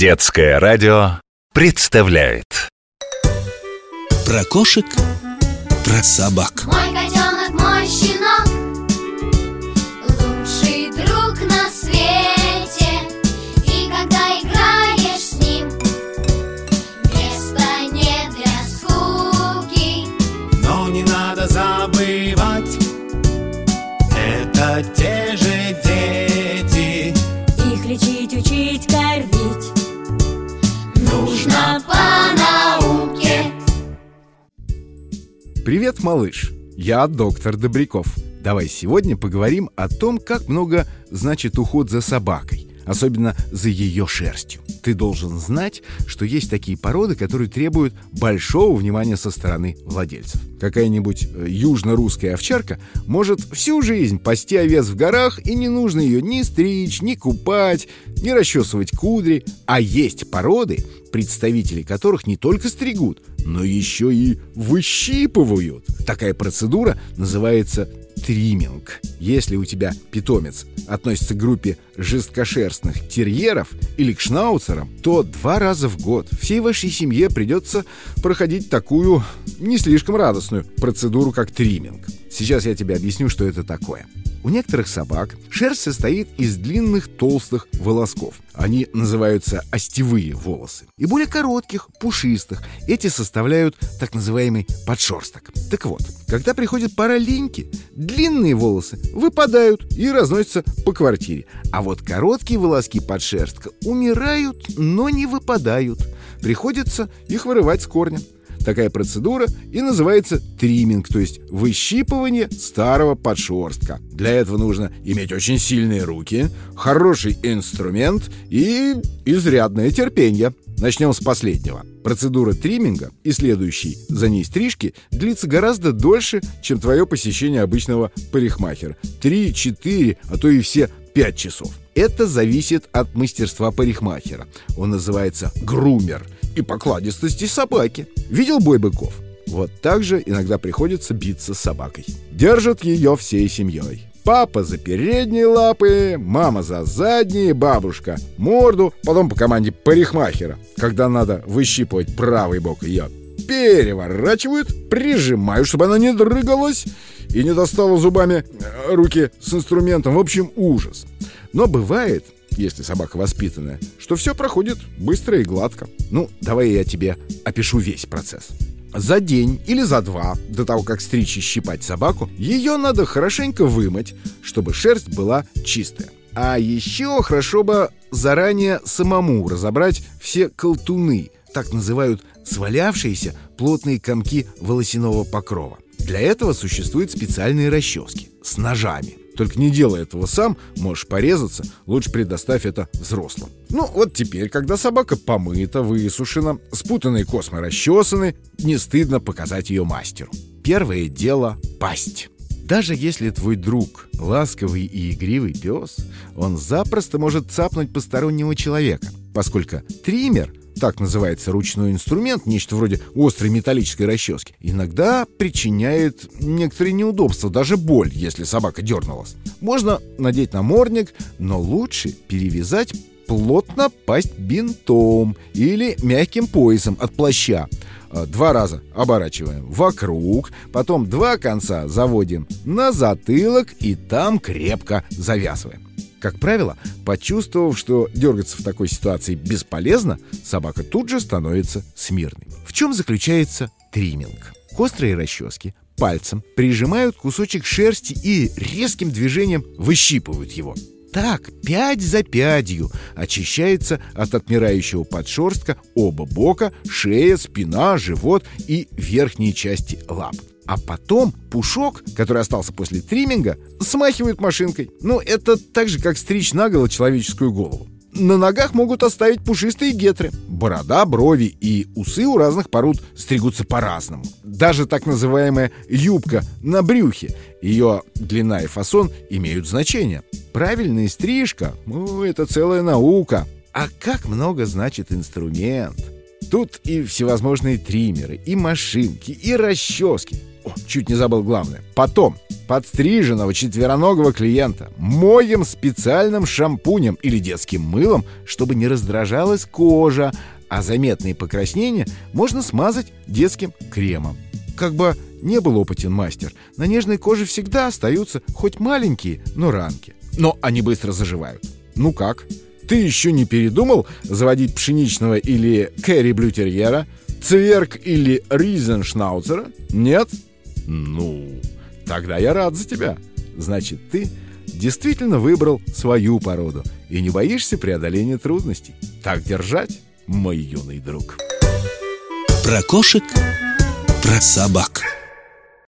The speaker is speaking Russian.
Детское радио представляет. Про кошек, про собак. Мой котенок, мой щенок Лучший друг на свете. И когда играешь с ним Места нет для скуки. Но не надо забывать Это те Привет, малыш! Я доктор Добряков. Давай сегодня поговорим о том, как много значит уход за собакой, особенно за ее шерстью. Ты должен знать, что есть такие породы, которые требуют большого внимания со стороны владельцев. Какая-нибудь э, южно-русская овчарка может всю жизнь пасти овец в горах, и не нужно ее ни стричь, ни купать, ни расчесывать кудри. А есть породы, представители которых не только стригут, но еще и выщипывают. Такая процедура называется тримминг. Если у тебя питомец относится к группе жесткошерстных терьеров или к шнауцерам, то два раза в год всей вашей семье придется проходить такую не слишком радостную процедуру, как тримминг. Сейчас я тебе объясню, что это такое. У некоторых собак шерсть состоит из длинных толстых волосков. Они называются остевые волосы. И более коротких, пушистых. Эти составляют так называемый подшерсток. Так вот, когда приходит пора линьки, длинные волосы выпадают и разносятся по квартире. А вот короткие волоски подшерстка умирают, но не выпадают. Приходится их вырывать с корня. Такая процедура и называется тримминг, то есть выщипывание старого подшерстка. Для этого нужно иметь очень сильные руки, хороший инструмент и изрядное терпение. Начнем с последнего. Процедура тримминга и следующей за ней стрижки длится гораздо дольше, чем твое посещение обычного парикмахера. Три, четыре, а то и все пять часов. Это зависит от мастерства парикмахера. Он называется грумер и покладистости собаки. Видел бой быков? Вот так же иногда приходится биться с собакой. Держат ее всей семьей. Папа за передние лапы, мама за задние, бабушка морду, потом по команде парикмахера. Когда надо выщипывать правый бок ее, переворачивают, прижимают, чтобы она не дрыгалась и не достала зубами э, руки с инструментом. В общем, ужас. Но бывает, если собака воспитанная, что все проходит быстро и гладко. Ну, давай я тебе опишу весь процесс. За день или за два до того, как стричь и щипать собаку, ее надо хорошенько вымыть, чтобы шерсть была чистая. А еще хорошо бы заранее самому разобрать все колтуны, так называют свалявшиеся плотные комки волосяного покрова. Для этого существуют специальные расчески с ножами. Только не делай этого сам, можешь порезаться, лучше предоставь это взрослым. Ну, вот теперь, когда собака помыта, высушена, спутанные космы расчесаны, не стыдно показать ее мастеру. Первое дело — пасть. Даже если твой друг ласковый и игривый пес, он запросто может цапнуть постороннего человека, поскольку триммер так называется ручной инструмент, нечто вроде острой металлической расчески, иногда причиняет некоторые неудобства, даже боль, если собака дернулась. Можно надеть намордник, но лучше перевязать плотно пасть бинтом или мягким поясом от плаща. А, Два раза оборачиваем вокруг, потом два конца заводим на затылок и там крепко завязываем. Как правило, почувствовав, что дергаться в такой ситуации бесполезно, собака тут же становится смирной. В чем заключается тримминг? К острой расческе пальцем прижимают кусочек шерсти и резким движением выщипывают его. Так, пять за пятью очищается от отмирающего подшерстка оба бока, шея, спина, живот и верхние части лап. А потом пушок, который остался после тримминга, смахивают машинкой. Ну, это так же, как стричь наголо человеческую голову. На ногах могут оставить пушистые гетры. Борода, брови и усы у разных пород стригутся по-разному. Даже так называемая юбка на брюхе, ее длина и фасон имеют значение. Правильная стрижка ну, это целая наука. А как много значит инструмент? Тут и всевозможные триммеры, и машинки, и расчески. О, чуть не забыл главное. Потом подстриженного четвероногого клиента моем специальным шампунем или детским мылом, чтобы не раздражалась кожа, а заметные покраснения можно смазать детским кремом. Как бы не был опытен мастер, на нежной коже всегда остаются хоть маленькие, но ранки. Но они быстро заживают. Ну как? Ты еще не передумал заводить пшеничного или кэрри блютерьера, цверк или ризеншнауцера? Нет? Ну, тогда я рад за тебя. Значит, ты действительно выбрал свою породу и не боишься преодоления трудностей. Так держать, мой юный друг. Про кошек, про собак.